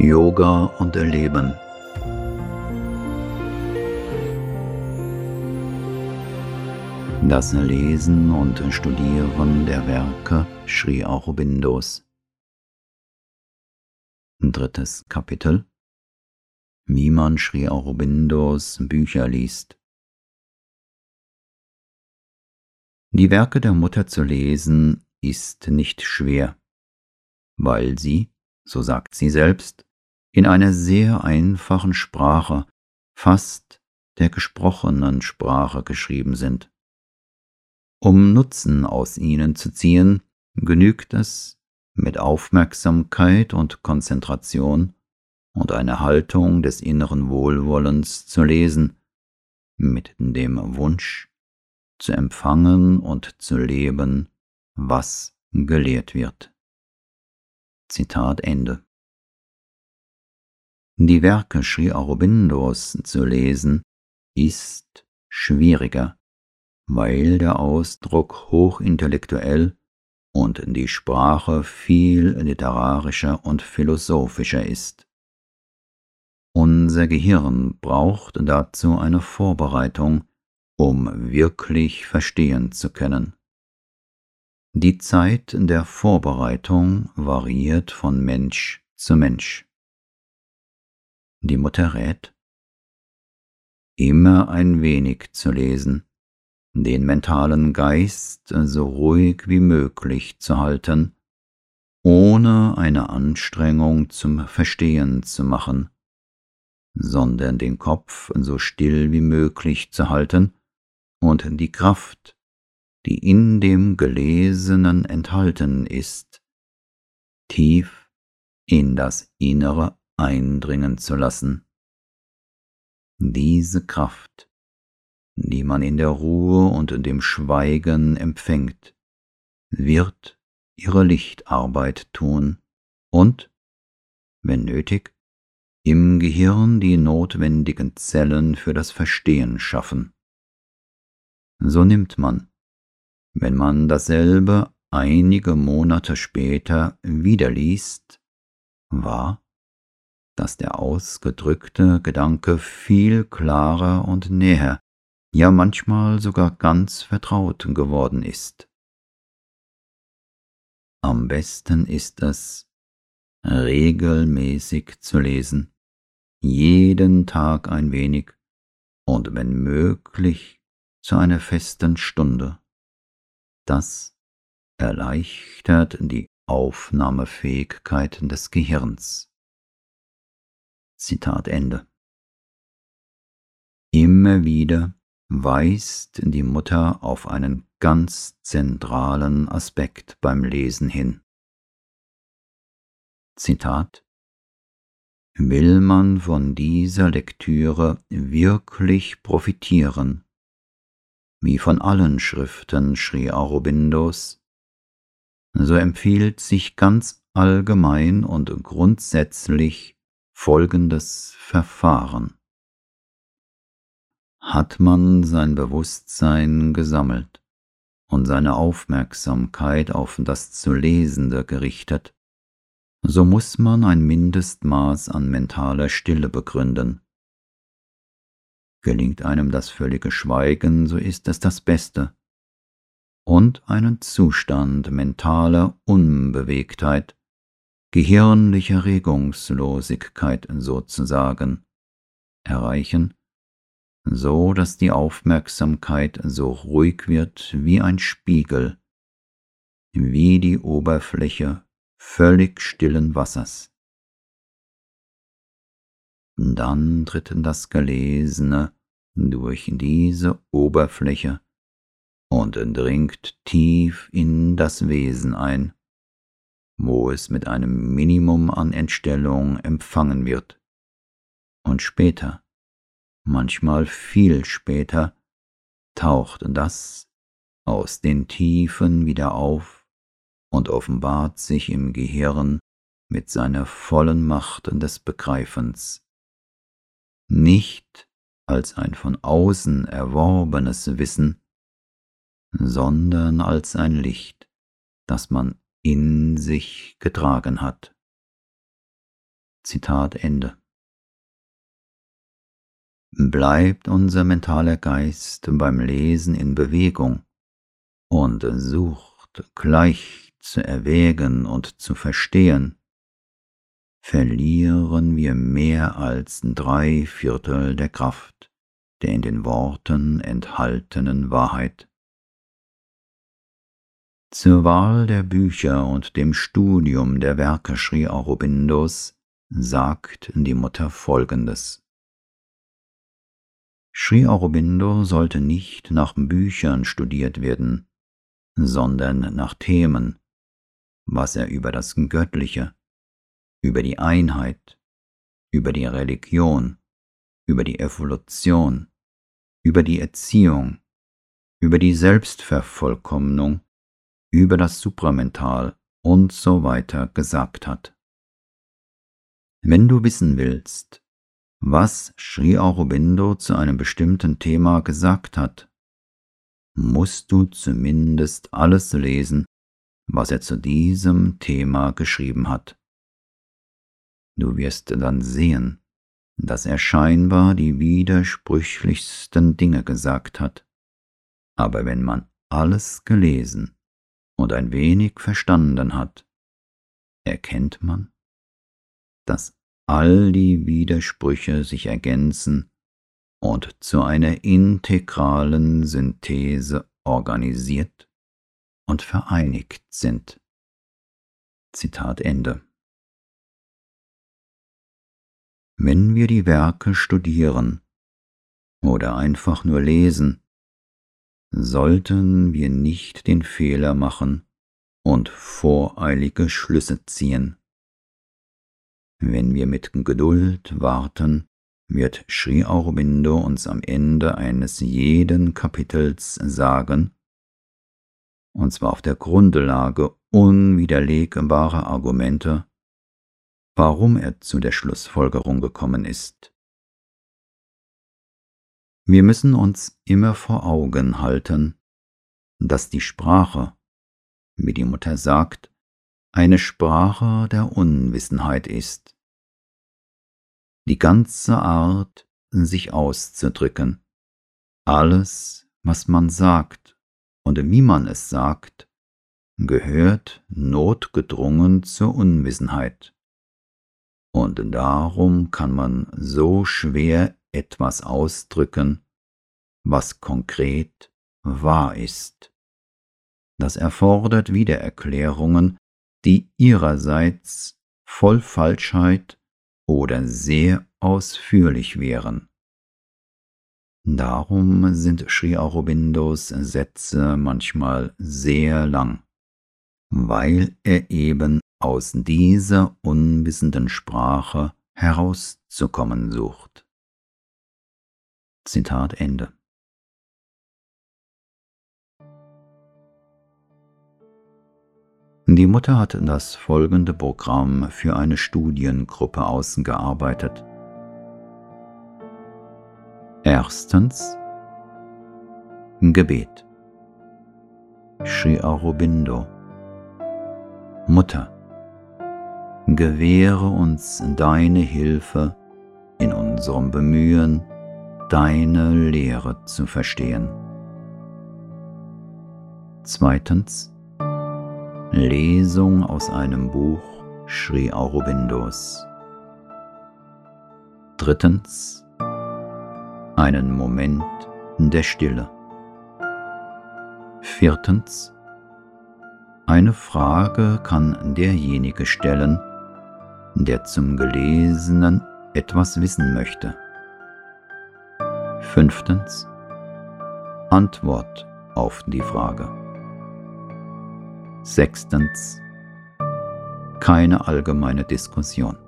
Yoga und Erleben. Das Lesen und Studieren der Werke Sri Aurobindos. Drittes Kapitel Wie man Sri Aurobindos Bücher liest. Die Werke der Mutter zu lesen ist nicht schwer, weil sie, so sagt sie selbst, in einer sehr einfachen Sprache, fast der gesprochenen Sprache geschrieben sind. Um Nutzen aus ihnen zu ziehen, genügt es, mit Aufmerksamkeit und Konzentration und einer Haltung des inneren Wohlwollens zu lesen, mit dem Wunsch zu empfangen und zu leben, was gelehrt wird. Zitat Ende. Die Werke Sri Aurobindos zu lesen ist schwieriger, weil der Ausdruck hochintellektuell und die Sprache viel literarischer und philosophischer ist. Unser Gehirn braucht dazu eine Vorbereitung, um wirklich verstehen zu können. Die Zeit der Vorbereitung variiert von Mensch zu Mensch. Die Mutter rät, immer ein wenig zu lesen, den mentalen Geist so ruhig wie möglich zu halten, ohne eine Anstrengung zum Verstehen zu machen, sondern den Kopf so still wie möglich zu halten und die Kraft, die in dem Gelesenen enthalten ist, tief in das Innere eindringen zu lassen. Diese Kraft, die man in der Ruhe und dem Schweigen empfängt, wird ihre Lichtarbeit tun und, wenn nötig, im Gehirn die notwendigen Zellen für das Verstehen schaffen. So nimmt man, wenn man dasselbe einige Monate später wieder liest, wahr, dass der ausgedrückte Gedanke viel klarer und näher, ja manchmal sogar ganz vertraut geworden ist. Am besten ist es, regelmäßig zu lesen, jeden Tag ein wenig und wenn möglich zu einer festen Stunde. Das erleichtert die Aufnahmefähigkeit des Gehirns. Zitat Ende. Immer wieder weist die Mutter auf einen ganz zentralen Aspekt beim Lesen hin. Zitat Will man von dieser Lektüre wirklich profitieren, wie von allen Schriften Sri Aurobindos, so empfiehlt sich ganz allgemein und grundsätzlich folgendes Verfahren. Hat man sein Bewusstsein gesammelt und seine Aufmerksamkeit auf das zu Lesende gerichtet, so muss man ein Mindestmaß an mentaler Stille begründen. Gelingt einem das völlige Schweigen, so ist es das Beste. Und einen Zustand mentaler Unbewegtheit, gehirnlicher Regungslosigkeit sozusagen erreichen, so dass die Aufmerksamkeit so ruhig wird wie ein Spiegel, wie die Oberfläche völlig stillen Wassers. Dann tritt das Gelesene durch diese Oberfläche und dringt tief in das Wesen ein wo es mit einem Minimum an Entstellung empfangen wird. Und später, manchmal viel später, taucht das aus den Tiefen wieder auf und offenbart sich im Gehirn mit seiner vollen Macht des Begreifens. Nicht als ein von außen erworbenes Wissen, sondern als ein Licht, das man in sich getragen hat. Zitat Ende. Bleibt unser mentaler Geist beim Lesen in Bewegung und sucht gleich zu erwägen und zu verstehen, verlieren wir mehr als drei Viertel der Kraft der in den Worten enthaltenen Wahrheit. Zur Wahl der Bücher und dem Studium der Werke Sri Aurobindos sagt die Mutter Folgendes. Sri Aurobindo sollte nicht nach Büchern studiert werden, sondern nach Themen, was er über das Göttliche, über die Einheit, über die Religion, über die Evolution, über die Erziehung, über die Selbstvervollkommnung, über das Supramental und so weiter gesagt hat. Wenn du wissen willst, was Sri Aurobindo zu einem bestimmten Thema gesagt hat, musst du zumindest alles lesen, was er zu diesem Thema geschrieben hat. Du wirst dann sehen, dass er scheinbar die widersprüchlichsten Dinge gesagt hat. Aber wenn man alles gelesen und ein wenig verstanden hat, erkennt man, dass all die Widersprüche sich ergänzen und zu einer integralen Synthese organisiert und vereinigt sind. Zitat Ende. Wenn wir die Werke studieren oder einfach nur lesen, sollten wir nicht den Fehler machen und voreilige Schlüsse ziehen. Wenn wir mit Geduld warten, wird Sri Aurobindo uns am Ende eines jeden Kapitels sagen, und zwar auf der Grundlage unwiderlegbarer Argumente, warum er zu der Schlussfolgerung gekommen ist. Wir müssen uns immer vor Augen halten, dass die Sprache, wie die Mutter sagt, eine Sprache der Unwissenheit ist. Die ganze Art, sich auszudrücken, alles, was man sagt und wie man es sagt, gehört notgedrungen zur Unwissenheit. Und darum kann man so schwer etwas ausdrücken, was konkret wahr ist. Das erfordert Wiedererklärungen, die ihrerseits voll Falschheit oder sehr ausführlich wären. Darum sind Sri Aurobindos Sätze manchmal sehr lang, weil er eben aus dieser unwissenden Sprache herauszukommen sucht. Zitat Ende. Die Mutter hat das folgende Programm für eine Studiengruppe ausgearbeitet. Erstens Gebet Sri Aurobindo Mutter gewähre uns deine Hilfe in unserem Bemühen, deine Lehre zu verstehen. Zweitens Lesung aus einem Buch Sri Aurobindos. Drittens einen Moment der Stille. Viertens eine Frage kann derjenige stellen, der zum Gelesenen etwas wissen möchte. Fünftens. Antwort auf die Frage. Sechstens. Keine allgemeine Diskussion.